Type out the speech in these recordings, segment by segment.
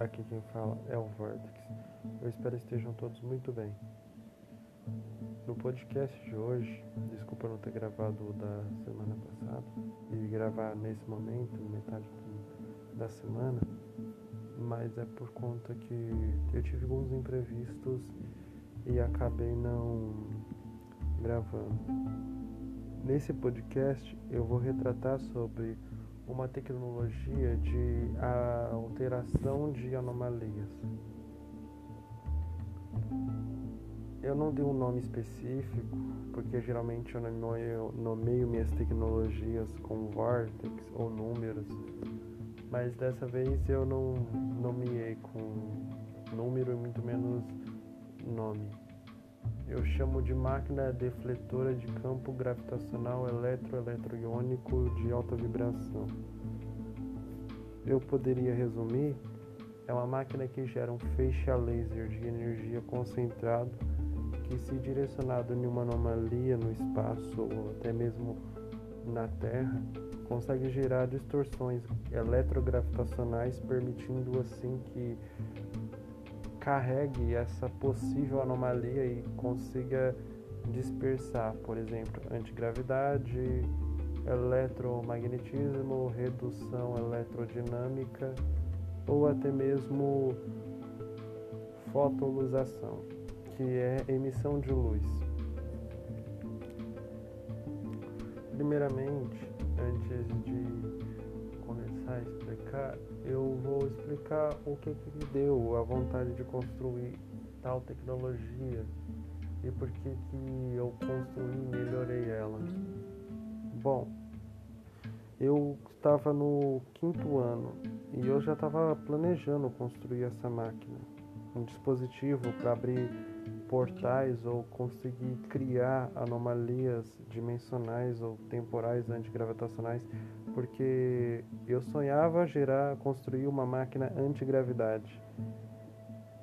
Aqui quem fala é o Vortex. Eu espero estejam todos muito bem. No podcast de hoje, desculpa não ter gravado da semana passada e gravar nesse momento, metade da semana, mas é por conta que eu tive alguns imprevistos e acabei não gravando. Nesse podcast eu vou retratar sobre uma tecnologia de alteração de anomalias. Eu não dei um nome específico, porque geralmente eu nomeio, nomeio minhas tecnologias com vortex ou números, mas dessa vez eu não nomeei com número e muito menos nome. Eu chamo de máquina defletora de campo gravitacional eletroeletroiônico de alta vibração. Eu poderia resumir: é uma máquina que gera um feixe a laser de energia concentrado que, se direcionado em uma anomalia no espaço ou até mesmo na Terra, consegue gerar distorções eletrogravitacionais, permitindo assim que carregue essa possível anomalia e consiga dispersar, por exemplo, antigravidade, eletromagnetismo, redução eletrodinâmica ou até mesmo fotolização, que é emissão de luz. Primeiramente, antes de começar a explicar, eu vou explicar o que, que me deu a vontade de construir tal tecnologia e por que, que eu construí e melhorei ela. Bom, eu estava no quinto ano e eu já estava planejando construir essa máquina, um dispositivo para abrir portais ou conseguir criar anomalias dimensionais ou temporais antigravitacionais porque eu sonhava gerar, construir uma máquina antigravidade.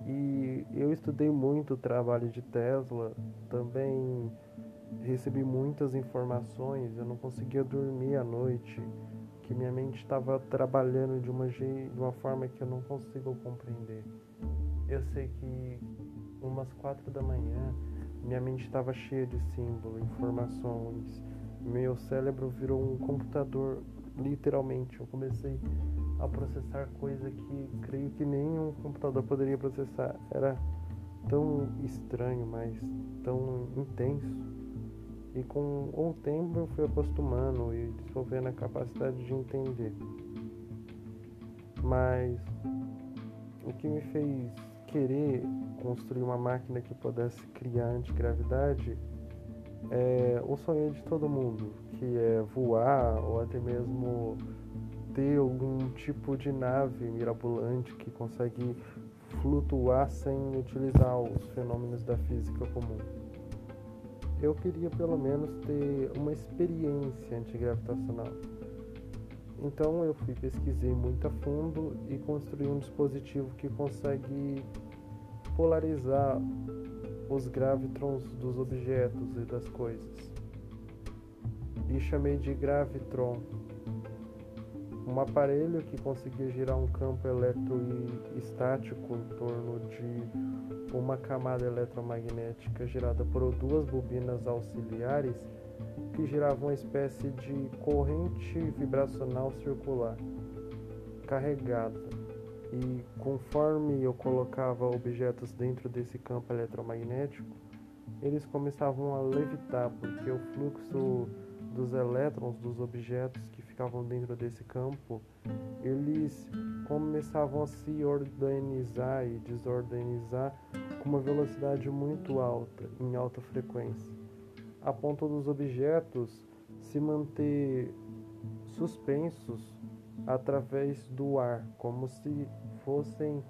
E eu estudei muito o trabalho de Tesla, também recebi muitas informações, eu não conseguia dormir à noite, que minha mente estava trabalhando de uma, de uma forma que eu não consigo compreender. Eu sei que umas quatro da manhã minha mente estava cheia de símbolos, informações, meu cérebro virou um computador literalmente. Eu comecei a processar coisa que creio que nenhum computador poderia processar. Era tão estranho, mas tão intenso. E com o tempo eu fui acostumando e desenvolvendo a capacidade de entender. Mas o que me fez querer construir uma máquina que pudesse criar antigravidade é o sonho de todo mundo, que é voar ou até mesmo ter algum tipo de nave mirabolante que consegue flutuar sem utilizar os fenômenos da física comum. Eu queria pelo menos ter uma experiência antigravitacional. Então eu fui pesquisei muito a fundo e construí um dispositivo que consegue polarizar os gravitrons dos objetos e das coisas. E chamei de gravitron, um aparelho que conseguia girar um campo eletroestático em torno de uma camada eletromagnética gerada por duas bobinas auxiliares que giravam uma espécie de corrente vibracional circular carregada. E conforme eu colocava objetos dentro desse campo eletromagnético, eles começavam a levitar, porque o fluxo dos elétrons dos objetos que ficavam dentro desse campo, eles começavam a se organizar e desorganizar com uma velocidade muito alta, em alta frequência, a ponto dos objetos se manter suspensos através do ar, como se fossem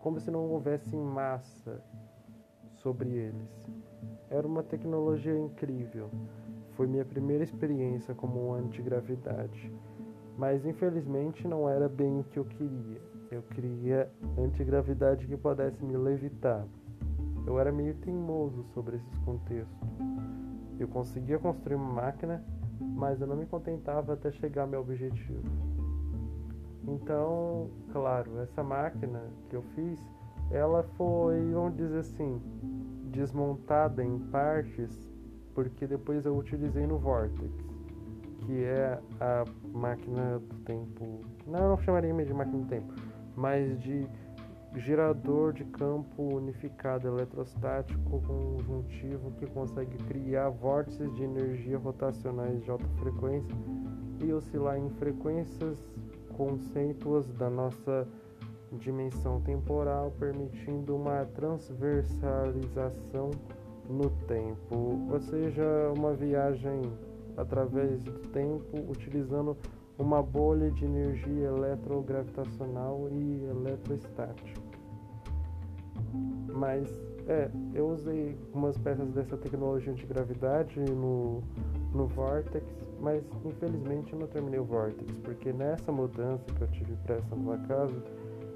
como se não houvesse massa sobre eles. Era uma tecnologia incrível. Foi minha primeira experiência como antigravidade, mas infelizmente não era bem o que eu queria. Eu queria antigravidade que pudesse me levitar. Eu era meio teimoso sobre esses contextos. Eu conseguia construir uma máquina, mas eu não me contentava até chegar ao meu objetivo. Então, claro, essa máquina que eu fiz, ela foi, vamos dizer assim, desmontada em partes, porque depois eu utilizei no Vortex, que é a máquina do tempo. Não, eu não chamaria de máquina do tempo, mas de gerador de campo unificado eletrostático conjuntivo que consegue criar vórtices de energia rotacionais de alta frequência e oscilar em frequências concêntuas da nossa dimensão temporal, permitindo uma transversalização no tempo, ou seja, uma viagem através do tempo utilizando uma bolha de energia eletrogravitacional e eletroestática. Mas é, eu usei algumas peças dessa tecnologia de gravidade no, no Vortex, mas infelizmente eu não terminei o Vortex, porque nessa mudança que eu tive para essa nova casa,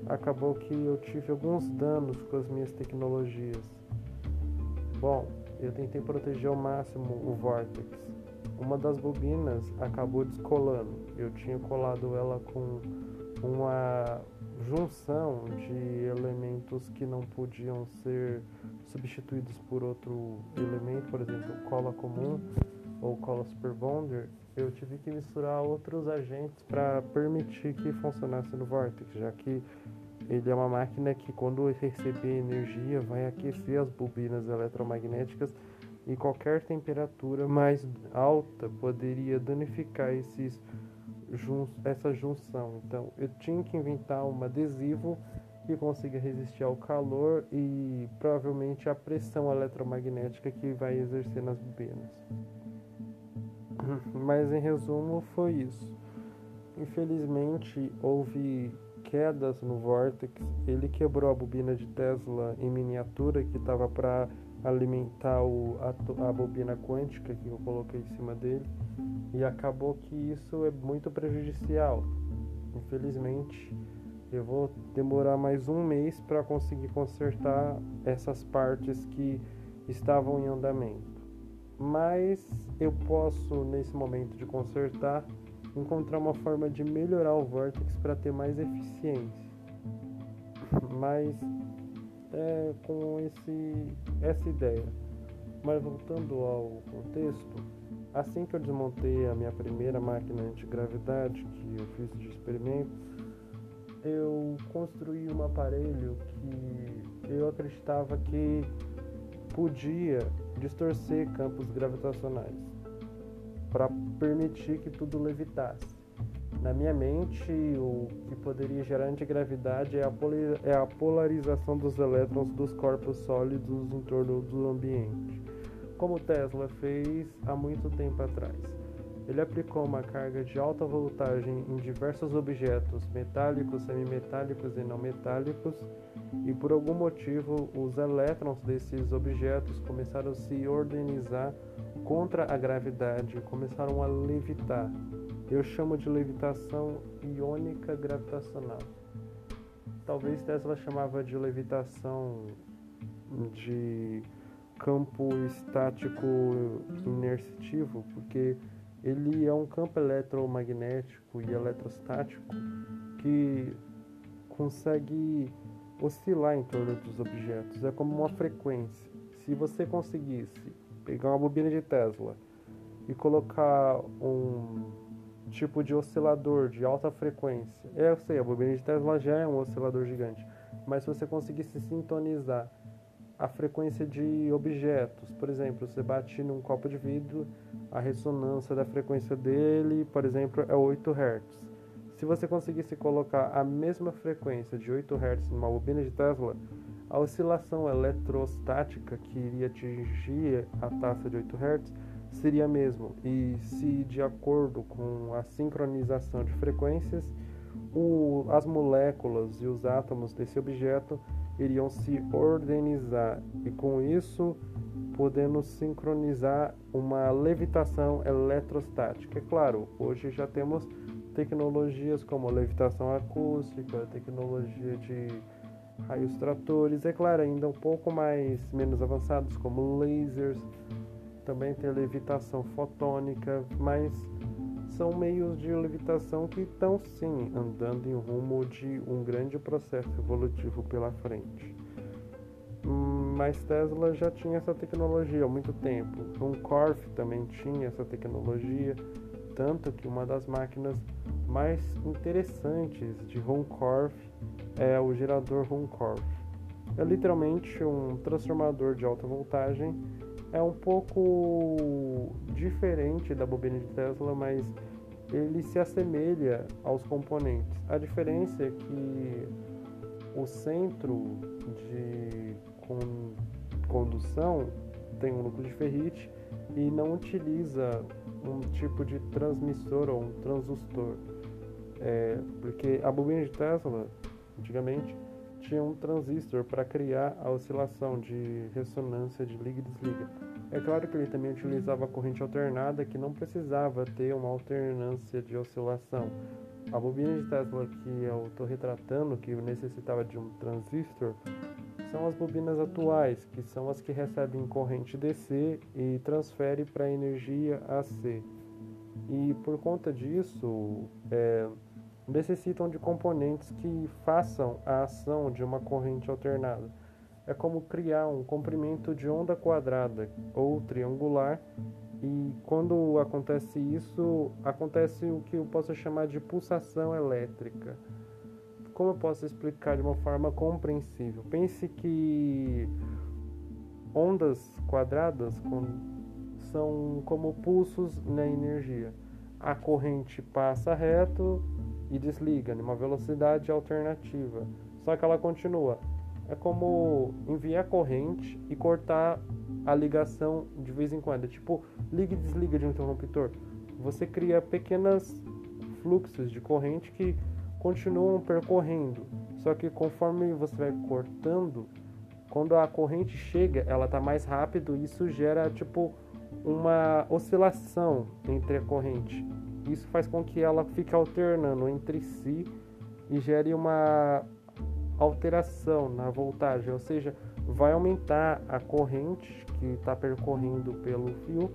acabou que eu tive alguns danos com as minhas tecnologias. Bom, eu tentei proteger ao máximo o Vortex. Uma das bobinas acabou descolando. Eu tinha colado ela com uma junção de elementos que não podiam ser substituídos por outro elemento, por exemplo, cola comum ou cola super bonder, eu tive que misturar outros agentes para permitir que funcionasse no Vortex, já que ele é uma máquina que quando receber energia vai aquecer as bobinas eletromagnéticas e qualquer temperatura mais alta poderia danificar esses jun essa junção. Então eu tinha que inventar um adesivo que consiga resistir ao calor e provavelmente à pressão eletromagnética que vai exercer nas bobinas. Mas em resumo foi isso. Infelizmente houve quedas no Vortex, ele quebrou a bobina de Tesla em miniatura que estava para alimentar o, a, a, bobina quântica que eu coloquei em cima dele e acabou que isso é muito prejudicial. Infelizmente, eu vou demorar mais um mês para conseguir consertar essas partes que estavam em andamento. Mas eu posso, nesse momento de consertar, encontrar uma forma de melhorar o Vortex para ter mais eficiência. Mas com esse, essa ideia. Mas voltando ao contexto, assim que eu desmontei a minha primeira máquina antigravidade que eu fiz de experimento, eu construí um aparelho que eu acreditava que podia distorcer campos gravitacionais para permitir que tudo levitasse. Na minha mente, o que poderia gerar antigravidade é a, é a polarização dos elétrons dos corpos sólidos em torno do ambiente, como Tesla fez há muito tempo atrás. Ele aplicou uma carga de alta voltagem em diversos objetos metálicos, semimetálicos e não metálicos, e por algum motivo os elétrons desses objetos começaram a se organizar contra a gravidade, começaram a levitar. Eu chamo de levitação iônica gravitacional. Talvez Tesla chamava de levitação de campo estático inercitivo, porque ele é um campo eletromagnético e eletrostático que consegue oscilar em torno dos objetos. É como uma frequência. Se você conseguisse pegar uma bobina de Tesla e colocar um tipo de oscilador de alta frequência, é, eu sei, a bobina de Tesla já é um oscilador gigante, mas se você conseguisse sintonizar a frequência de objetos, por exemplo, você bate num copo de vidro, a ressonância da frequência dele, por exemplo, é 8 Hz. Se você conseguisse colocar a mesma frequência de 8 Hz numa bobina de Tesla, a oscilação eletrostática que iria atingir a taxa de 8 Hz seria a mesma, e se de acordo com a sincronização de frequências, o, as moléculas e os átomos desse objeto iriam se organizar e com isso podendo sincronizar uma levitação eletrostática. É claro, hoje já temos tecnologias como levitação acústica, tecnologia de raios tratores, é claro, ainda um pouco mais menos avançados como lasers, também tem levitação fotônica, mas são meios de levitação que estão sim andando em rumo de um grande processo evolutivo pela frente. Mas Tesla já tinha essa tecnologia há muito tempo. Runcorf também tinha essa tecnologia, tanto que uma das máquinas mais interessantes de Runcorf é o gerador Runcorf. É literalmente um transformador de alta voltagem é um pouco diferente da bobina de Tesla, mas ele se assemelha aos componentes. A diferença é que o centro de condução tem um núcleo de ferrite e não utiliza um tipo de transmissor ou um transistor. É, porque a bobina de Tesla, antigamente, tinha um transistor para criar a oscilação de ressonância de liga e desliga. É claro que ele também utilizava a corrente alternada que não precisava ter uma alternância de oscilação. A bobina de Tesla que eu estou retratando, que necessitava de um transistor, são as bobinas atuais, que são as que recebem corrente DC e transferem para energia AC. E por conta disso, é, necessitam de componentes que façam a ação de uma corrente alternada. É como criar um comprimento de onda quadrada ou triangular, e quando acontece isso, acontece o que eu posso chamar de pulsação elétrica. Como eu posso explicar de uma forma compreensível? Pense que ondas quadradas são como pulsos na energia. A corrente passa reto, e desliga numa velocidade alternativa. Só que ela continua. É como enviar corrente e cortar a ligação de vez em quando. É tipo, liga e desliga de um interruptor. Você cria pequenos fluxos de corrente que continuam percorrendo. Só que conforme você vai cortando, quando a corrente chega, ela está mais rápido e isso gera tipo uma oscilação entre a corrente. Isso faz com que ela fique alternando entre si e gere uma alteração na voltagem, ou seja, vai aumentar a corrente que está percorrendo pelo fio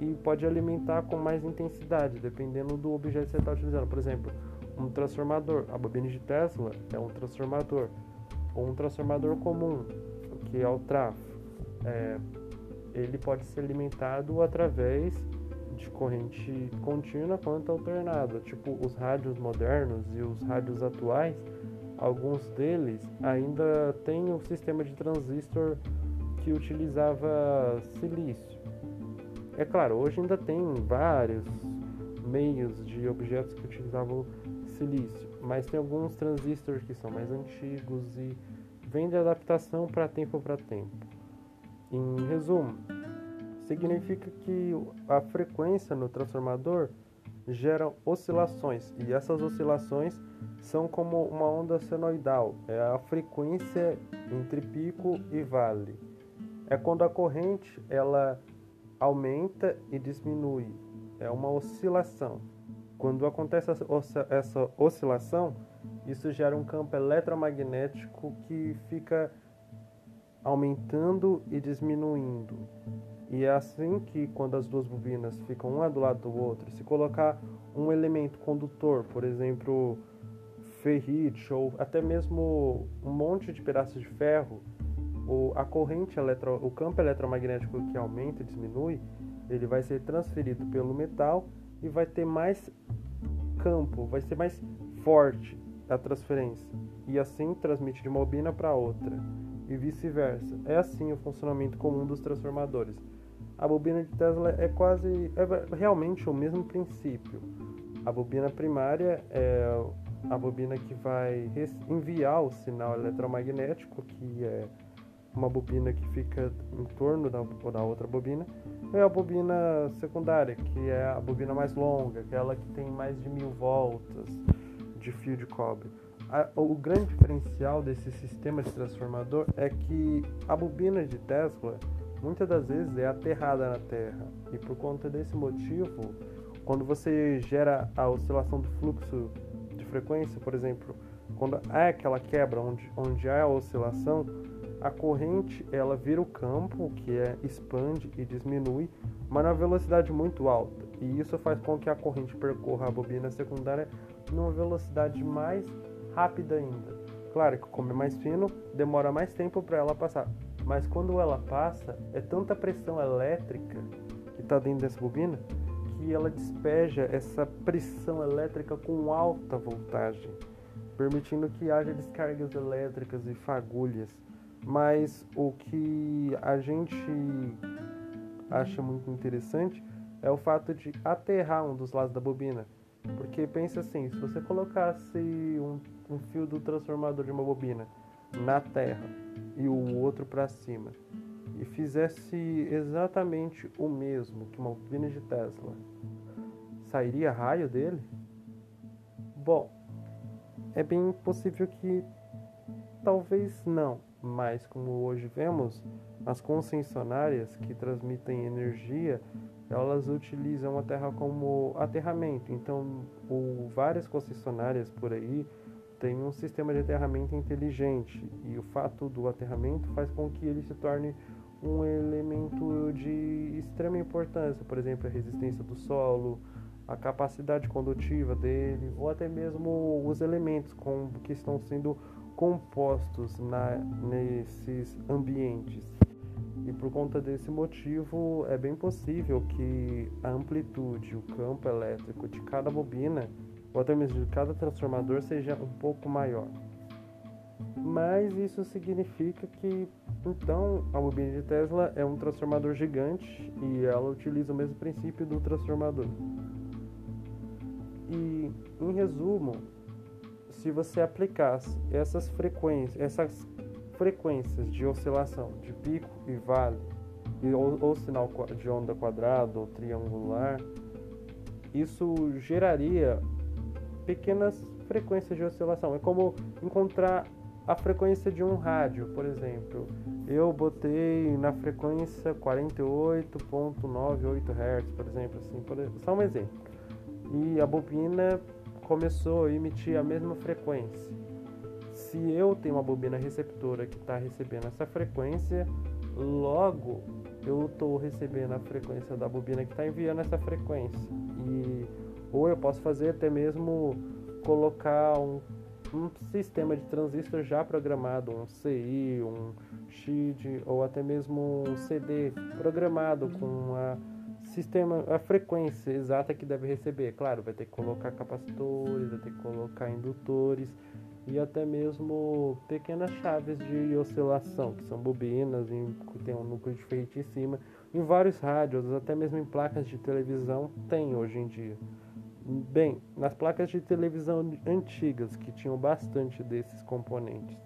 e pode alimentar com mais intensidade, dependendo do objeto que você está utilizando. Por exemplo, um transformador, a bobina de Tesla é um transformador, ou um transformador comum, que é o trafo. É, ele pode ser alimentado através de corrente contínua quanto alternada. Tipo, os rádios modernos e os rádios atuais, alguns deles ainda têm um sistema de transistor que utilizava silício. É claro, hoje ainda tem vários meios de objetos que utilizavam silício, mas tem alguns transistores que são mais antigos e vem de adaptação para tempo para tempo. Em resumo, significa que a frequência no transformador gera oscilações e essas oscilações são como uma onda senoidal, é a frequência entre pico e vale. É quando a corrente ela aumenta e diminui, é uma oscilação. Quando acontece essa oscilação, isso gera um campo eletromagnético que fica aumentando e diminuindo. E é assim que, quando as duas bobinas ficam uma do lado do outro, se colocar um elemento condutor, por exemplo, ferrite ou até mesmo um monte de pedaços de ferro, o, a corrente eletro, o campo eletromagnético que aumenta e diminui, ele vai ser transferido pelo metal e vai ter mais campo, vai ser mais forte a transferência. E assim transmite de uma bobina para outra e vice-versa. É assim o funcionamento comum dos transformadores a bobina de Tesla é quase é realmente o mesmo princípio. A bobina primária é a bobina que vai enviar o sinal eletromagnético, que é uma bobina que fica em torno da, da outra bobina, e a bobina secundária, que é a bobina mais longa, aquela que tem mais de mil voltas de fio de cobre. A, o grande diferencial desse sistema de transformador é que a bobina de Tesla muitas das vezes é aterrada na Terra. E por conta desse motivo, quando você gera a oscilação do fluxo de frequência, por exemplo, quando há aquela quebra onde, onde há a oscilação, a corrente ela vira o campo, que é expande e diminui, mas na velocidade muito alta. E isso faz com que a corrente percorra a bobina secundária numa velocidade mais rápida ainda. Claro que como é mais fino, demora mais tempo para ela passar. Mas quando ela passa, é tanta pressão elétrica que está dentro dessa bobina que ela despeja essa pressão elétrica com alta voltagem, permitindo que haja descargas elétricas e fagulhas. Mas o que a gente acha muito interessante é o fato de aterrar um dos lados da bobina. Porque pensa assim, se você colocasse um, um fio do transformador de uma bobina na terra e o outro para cima e fizesse exatamente o mesmo que uma bobina de Tesla, sairia raio dele? Bom, é bem possível que talvez não, mas como hoje vemos, as concessionárias que transmitem energia elas utilizam a terra como aterramento. Então, várias concessionárias por aí têm um sistema de aterramento inteligente e o fato do aterramento faz com que ele se torne um elemento de extrema importância, por exemplo, a resistência do solo, a capacidade condutiva dele, ou até mesmo os elementos com, que estão sendo compostos na, nesses ambientes. E por conta desse motivo, é bem possível que a amplitude, o campo elétrico de cada bobina, até mesmo de cada transformador, seja um pouco maior. Mas isso significa que, então, a bobina de Tesla é um transformador gigante e ela utiliza o mesmo princípio do transformador. E, em resumo, se você aplicasse essas frequências, essas frequências de oscilação de pico e vale, ou, ou sinal de onda quadrada ou triangular, isso geraria pequenas frequências de oscilação. É como encontrar a frequência de um rádio, por exemplo. Eu botei na frequência 48.98 Hz, por exemplo, assim, por, só um exemplo. E a bobina começou a emitir a mesma frequência se eu tenho uma bobina receptora que está recebendo essa frequência, logo eu estou recebendo a frequência da bobina que está enviando essa frequência. E, ou eu posso fazer até mesmo colocar um, um sistema de transistor já programado, um CI, um SHID ou até mesmo um CD programado com a sistema, a frequência exata que deve receber. Claro, vai ter que colocar capacitores, vai ter que colocar indutores e até mesmo pequenas chaves de oscilação, que são bobinas, que tem um núcleo diferente em cima. Em vários rádios, até mesmo em placas de televisão, tem hoje em dia. Bem, nas placas de televisão antigas, que tinham bastante desses componentes,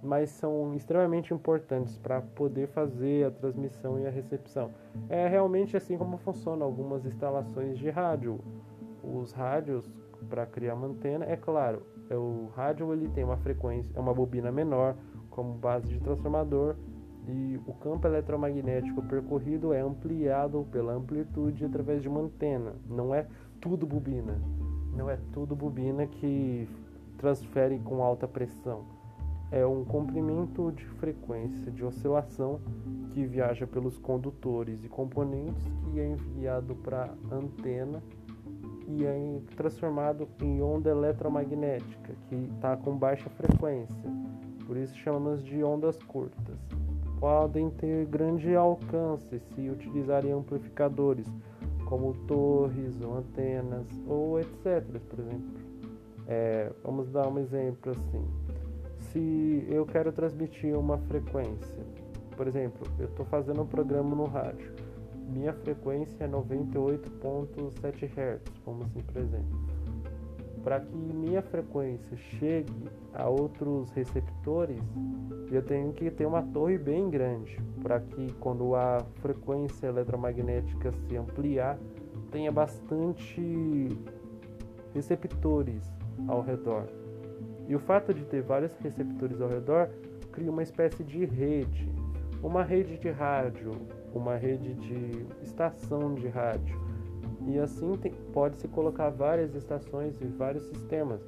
mas são extremamente importantes para poder fazer a transmissão e a recepção. É realmente assim como funcionam algumas instalações de rádio. Os rádios, para criar uma antena, é claro, é o rádio ele tem uma frequência, é uma bobina menor como base de transformador e o campo eletromagnético percorrido é ampliado pela amplitude através de uma antena. Não é tudo bobina, não é tudo bobina que transfere com alta pressão. É um comprimento de frequência de oscilação que viaja pelos condutores e componentes que é enviado para a antena e é transformado em onda eletromagnética, que está com baixa frequência, por isso chamamos de ondas curtas. Podem ter grande alcance se utilizarem amplificadores, como torres ou antenas, ou etc. Por exemplo, é, vamos dar um exemplo assim. Se eu quero transmitir uma frequência, por exemplo, eu estou fazendo um programa no rádio minha frequência é 98.7 Hz, como assim, por exemplo. Para que minha frequência chegue a outros receptores, eu tenho que ter uma torre bem grande, para que quando a frequência eletromagnética se ampliar, tenha bastante receptores ao redor. E o fato de ter vários receptores ao redor cria uma espécie de rede, uma rede de rádio, uma rede de estação de rádio. E assim pode-se colocar várias estações e vários sistemas.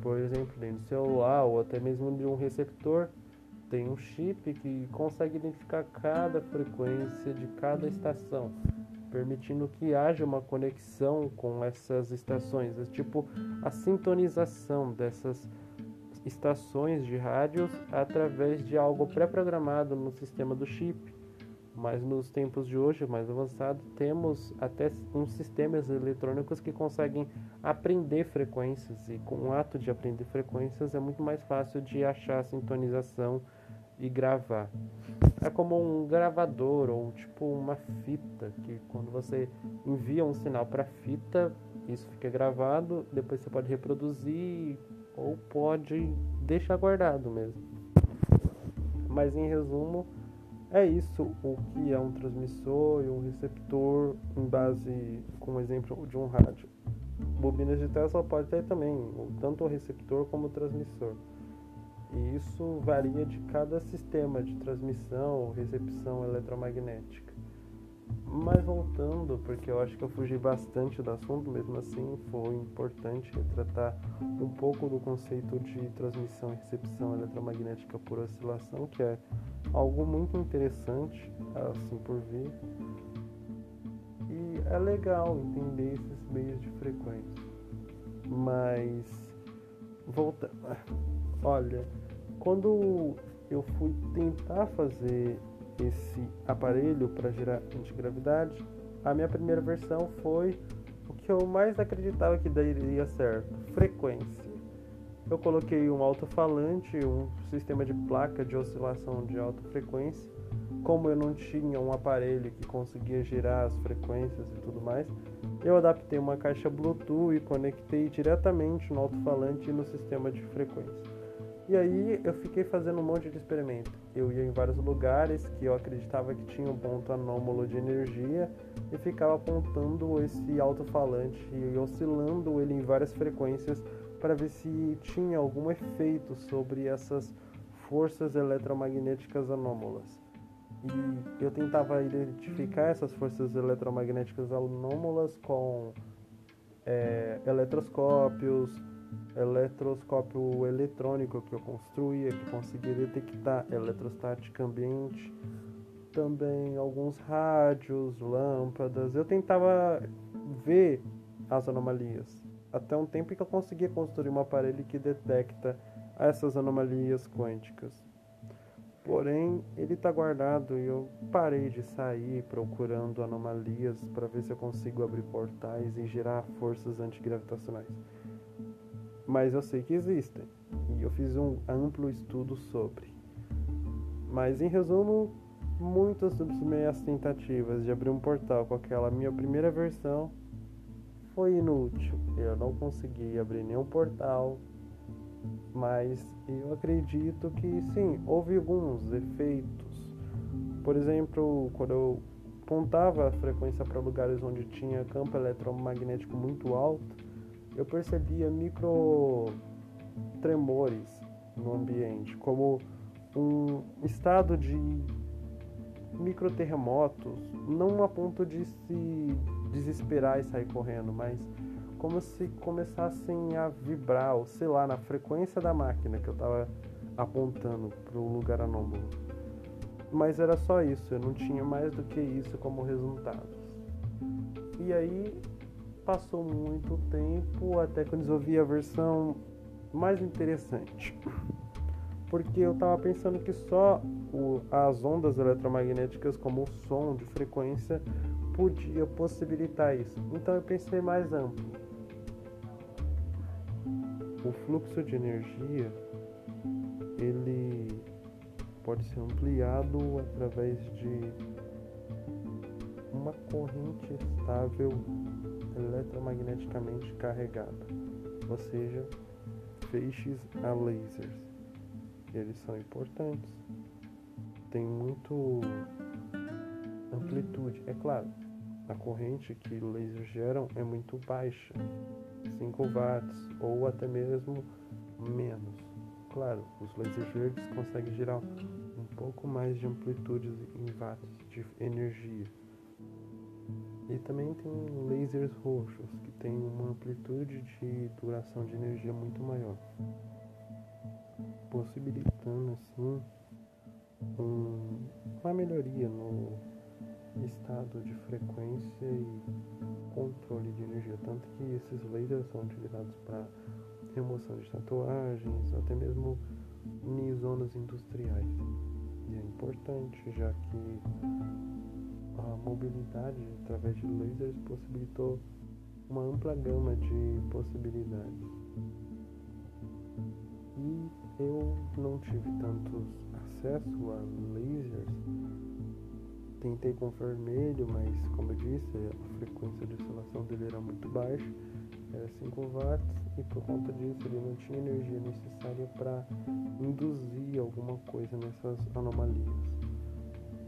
Por exemplo, dentro do celular ou até mesmo de um receptor, tem um chip que consegue identificar cada frequência de cada estação. permitindo que haja uma conexão com essas estações, é tipo a sintonização dessas estações de rádios através de algo pré-programado no sistema do chip. Mas nos tempos de hoje, mais avançado, temos até uns sistemas eletrônicos que conseguem aprender frequências e com o ato de aprender frequências é muito mais fácil de achar a sintonização e gravar. É como um gravador ou tipo uma fita que quando você envia um sinal para fita, isso fica gravado, depois você pode reproduzir ou pode deixar guardado mesmo. Mas em resumo, é isso o que é um transmissor e um receptor em base com o exemplo de um rádio. Bobinas de Tesla pode ter também tanto o receptor como o transmissor. E isso varia de cada sistema de transmissão ou recepção eletromagnética. Mas voltando, porque eu acho que eu fugi bastante do assunto, mesmo assim foi importante retratar um pouco do conceito de transmissão e recepção eletromagnética por oscilação, que é algo muito interessante, assim por vir. E é legal entender esses meios de frequência. Mas volta, olha, quando eu fui tentar fazer esse aparelho para gerar antigravidade, a minha primeira versão foi o que eu mais acreditava que daria certo: frequência. Eu coloquei um alto-falante, um sistema de placa de oscilação de alta frequência. Como eu não tinha um aparelho que conseguia gerar as frequências e tudo mais, eu adaptei uma caixa Bluetooth e conectei diretamente no alto-falante e no sistema de frequência. E aí eu fiquei fazendo um monte de experimento. Eu ia em vários lugares que eu acreditava que tinha um ponto anômalo de energia e ficava apontando esse alto-falante e oscilando ele em várias frequências para ver se tinha algum efeito sobre essas forças eletromagnéticas anômalas. E eu tentava identificar essas forças eletromagnéticas anômalas com é, eletroscópios, eletroscópio eletrônico que eu construía, que conseguia detectar eletrostática ambiente, também alguns rádios, lâmpadas. Eu tentava ver as anomalias. Até um tempo que eu conseguia construir um aparelho que detecta essas anomalias quânticas. Porém, ele está guardado e eu parei de sair procurando anomalias para ver se eu consigo abrir portais e gerar forças antigravitacionais mas eu sei que existem e eu fiz um amplo estudo sobre. Mas em resumo, muitas das minhas tentativas de abrir um portal com aquela minha primeira versão foi inútil. Eu não consegui abrir nenhum portal, mas eu acredito que sim, houve alguns efeitos. Por exemplo, quando eu apontava a frequência para lugares onde tinha campo eletromagnético muito alto, eu percebia micro tremores no ambiente, como um estado de micro terremotos, não a ponto de se desesperar e sair correndo, mas como se começassem a vibrar, ou sei lá, na frequência da máquina que eu estava apontando para o lugar anômalo. Mas era só isso, eu não tinha mais do que isso como resultados. E aí passou muito tempo até que eu desenvolvi a versão mais interessante. Porque eu estava pensando que só o, as ondas eletromagnéticas, como o som de frequência, podia possibilitar isso. Então eu pensei mais amplo. O fluxo de energia ele pode ser ampliado através de uma corrente estável eletromagneticamente carregada, ou seja, feixes a lasers. Eles são importantes. Tem muito amplitude. É claro, a corrente que lasers geram é muito baixa, 5 watts ou até mesmo menos. Claro, os lasers verdes conseguem gerar um pouco mais de amplitude em watts de energia. E também tem lasers roxos, que tem uma amplitude de duração de energia muito maior, possibilitando assim um, uma melhoria no, estado de frequência e controle de energia. Tanto que esses lasers são utilizados para remoção de tatuagens, até mesmo em zonas industriais. E é importante, já que a mobilidade através de lasers possibilitou uma ampla gama de possibilidades. E eu não tive tantos acesso a lasers. Tentei com vermelho, mas como eu disse, a frequência de oscilação dele era muito baixa, era 5 watts, e por conta disso ele não tinha energia necessária para induzir alguma coisa nessas anomalias.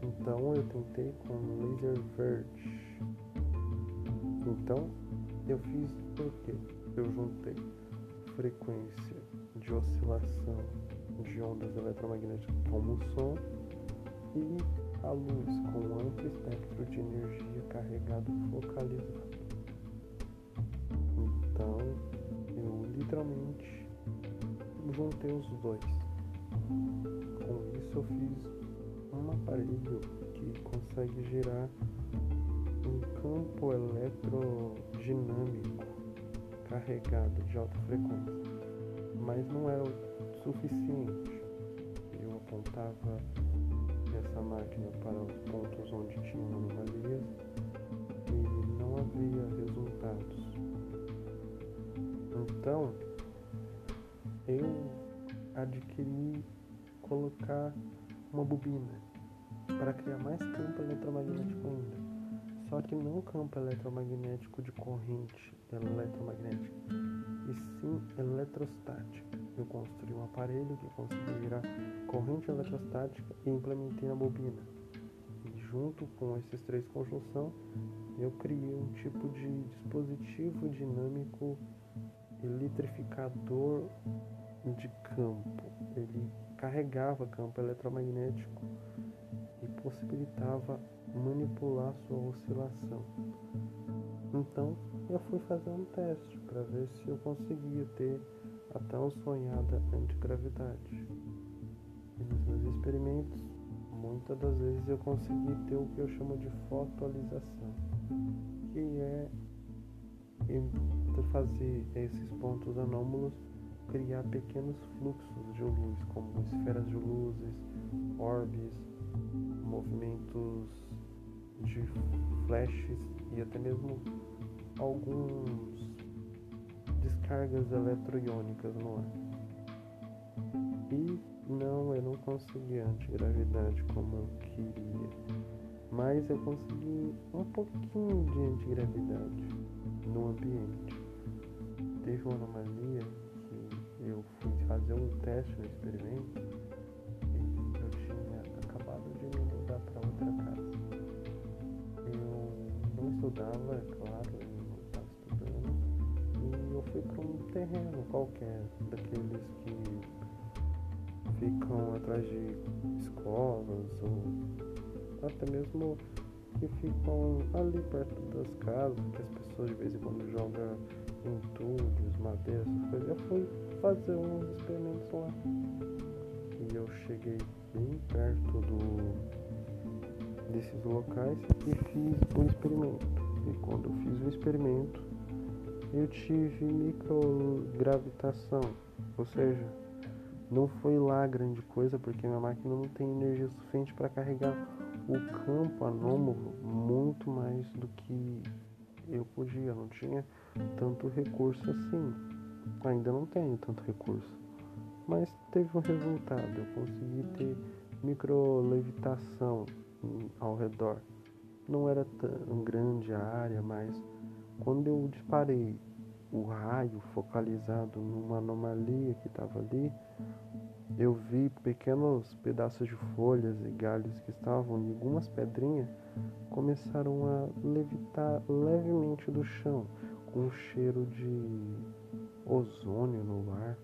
Então eu tentei com laser verde. Então eu fiz o quê? Eu juntei frequência de oscilação de ondas eletromagnéticas como o som e a luz com um amplo espectro de energia carregado focalizado. Então eu literalmente juntei os dois. Com isso eu fiz um aparelho que consegue gerar um campo eletrodinâmico carregado de alta frequência, mas não era o suficiente. Eu apontava essa máquina para os pontos onde tinha anomalias e não havia resultados. Então, eu adquiri colocar uma bobina para criar mais campo eletromagnético ainda. Só que não campo eletromagnético de corrente eletromagnética, e sim eletrostática. Eu construí um aparelho que conseguia gerar corrente eletrostática e implementei na bobina. E junto com esses três conjunção, eu criei um tipo de dispositivo dinâmico eletrificador de campo. Ele carregava campo eletromagnético e possibilitava manipular sua oscilação. Então eu fui fazer um teste para ver se eu conseguia ter a tão sonhada antigravidade. E nos meus experimentos, muitas das vezes eu consegui ter o que eu chamo de fotoalização, que é fazer esses pontos anômalos criar pequenos fluxos de luz, como esferas de luzes, orbes, movimentos de flashes e até mesmo alguns descargas eletroiônicas no ar. E não, eu não consegui antigravidade como eu queria, mas eu consegui um pouquinho de antigravidade no ambiente. Teve uma anomalia eu fui fazer um teste no experimento outra casa. Eu não estudava, é claro, eu não estava estudando, e eu fui para um terreno qualquer, daqueles que ficam atrás de escolas ou até mesmo que ficam ali perto das casas, que as pessoas de vez em quando jogam entulhos, madeira, essas coisas. Eu fui fazer uns experimentos lá. E eu cheguei bem perto do, desses locais e fiz o experimento. E quando eu fiz o experimento, eu tive microgravitação, ou seja, não foi lá grande coisa porque minha máquina não tem energia suficiente para carregar o campo anômalo muito mais do que eu podia, não tinha tanto recurso assim. Ainda não tenho tanto recurso, mas teve um resultado. Eu consegui ter microlevitação ao redor. Não era tão grande a área, mas quando eu disparei o raio focalizado numa anomalia que estava ali, eu vi pequenos pedaços de folhas e galhos que estavam em algumas pedrinhas começaram a levitar levemente do chão, com um cheiro de ozônio no ar.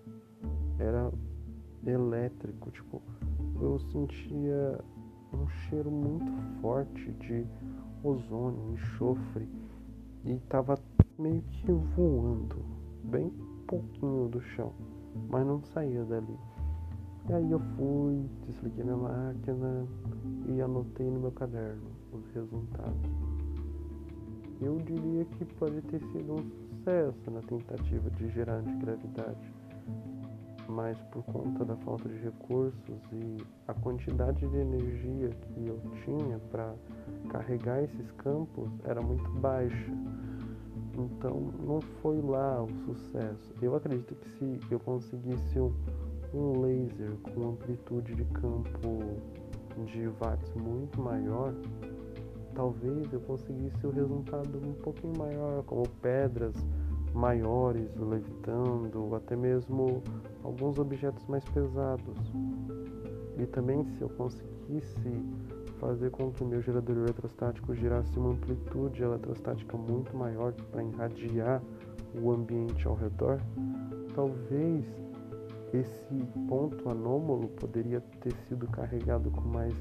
Era elétrico, tipo, eu sentia um cheiro muito forte de ozônio, enxofre, e estava meio que voando, bem pouquinho do chão, mas não saía dali. E aí eu fui, desliguei minha máquina e anotei no meu caderno os resultados. Eu diria que pode ter sido um sucesso na tentativa de gerar antigravidade, mas por conta da falta de recursos e a quantidade de energia que eu tinha para carregar esses campos era muito baixa. Então não foi lá o sucesso. Eu acredito que se eu conseguisse um, um laser com amplitude de campo de watts muito maior, talvez eu conseguisse o resultado um pouquinho maior, como pedras maiores levitando, até mesmo alguns objetos mais pesados. E também se eu conseguisse fazer com que o meu gerador eletrostático girasse uma amplitude eletrostática muito maior para irradiar o ambiente ao redor, talvez esse ponto anômalo poderia ter sido carregado com mais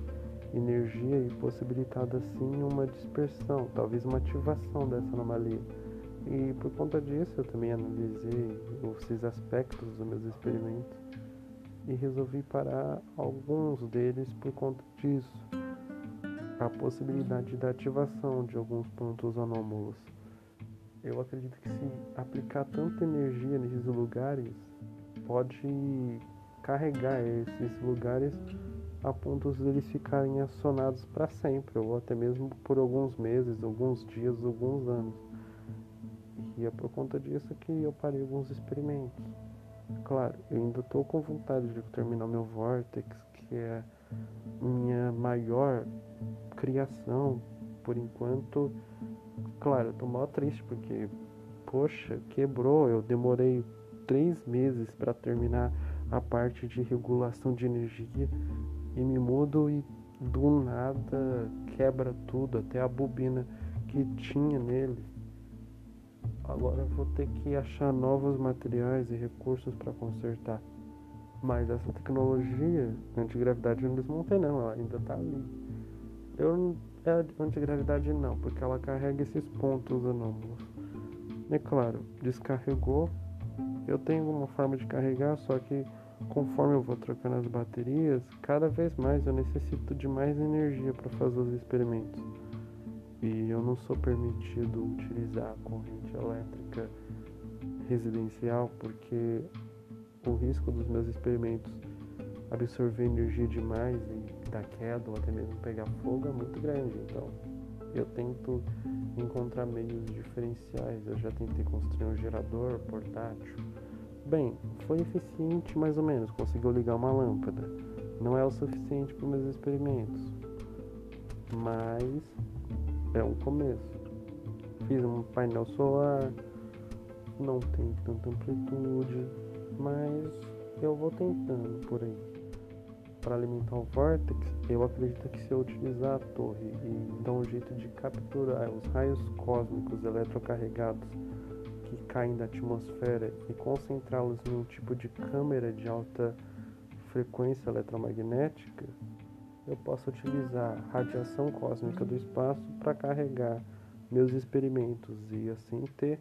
energia e possibilitado assim uma dispersão, talvez uma ativação dessa anomalia. E por conta disso eu também analisei esses aspectos dos meus experimentos e resolvi parar alguns deles por conta disso. A possibilidade da ativação de alguns pontos anômalos. Eu acredito que se aplicar tanta energia nesses lugares, pode carregar esses lugares a ponto de eles ficarem acionados para sempre, ou até mesmo por alguns meses, alguns dias, alguns anos. E é por conta disso que eu parei alguns experimentos. Claro, eu ainda estou com vontade de terminar meu Vortex, que é minha maior criação por enquanto. Claro, eu tô mal triste porque, poxa, quebrou. Eu demorei três meses para terminar a parte de regulação de energia e me mudo e do nada quebra tudo, até a bobina que tinha nele. Agora vou ter que achar novos materiais e recursos para consertar. Mas essa tecnologia antigravidade eu não desmontei não, ela ainda está ali. Eu é antigravidade não, porque ela carrega esses pontos anômalos. É claro, descarregou. Eu tenho uma forma de carregar, só que Conforme eu vou trocando as baterias, cada vez mais eu necessito de mais energia para fazer os experimentos. E eu não sou permitido utilizar a corrente elétrica residencial porque o risco dos meus experimentos absorver energia demais e dar queda ou até mesmo pegar fogo é muito grande. Então eu tento encontrar meios diferenciais. Eu já tentei construir um gerador portátil Bem, foi eficiente mais ou menos, conseguiu ligar uma lâmpada. Não é o suficiente para meus experimentos, mas é um começo. Fiz um painel solar, não tem tanta amplitude, mas eu vou tentando por aí. Para alimentar o Vortex, eu acredito que se eu utilizar a torre e dar um jeito de capturar os raios cósmicos eletrocarregados que caem da atmosfera e concentrá-los em um tipo de câmera de alta frequência eletromagnética, eu posso utilizar radiação cósmica do espaço para carregar meus experimentos e assim ter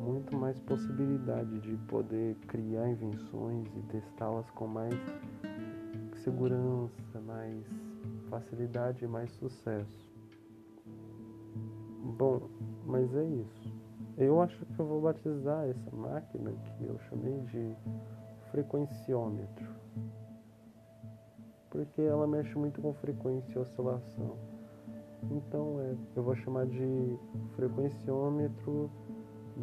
muito mais possibilidade de poder criar invenções e testá-las com mais segurança, mais facilidade e mais sucesso. Bom, mas é isso. Eu acho que eu vou batizar essa máquina que eu chamei de frequenciômetro. Porque ela mexe muito com frequência e oscilação. Então é, eu vou chamar de frequenciômetro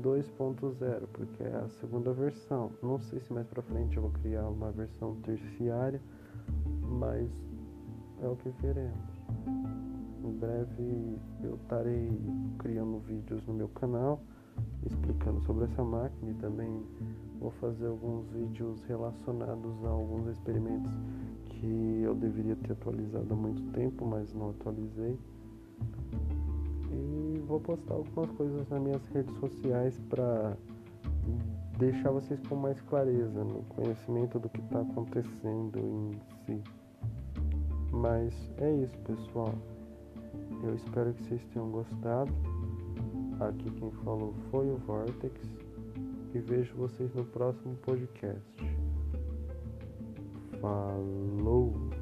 2.0, porque é a segunda versão. Não sei se mais para frente eu vou criar uma versão terciária, mas é o que veremos. Em breve eu estarei criando vídeos no meu canal explicando sobre essa máquina e também vou fazer alguns vídeos relacionados a alguns experimentos que eu deveria ter atualizado há muito tempo, mas não atualizei. E vou postar algumas coisas nas minhas redes sociais para deixar vocês com mais clareza no conhecimento do que está acontecendo em si. Mas é isso, pessoal. Eu espero que vocês tenham gostado. Aqui quem falou foi o Vortex e vejo vocês no próximo podcast. Falou!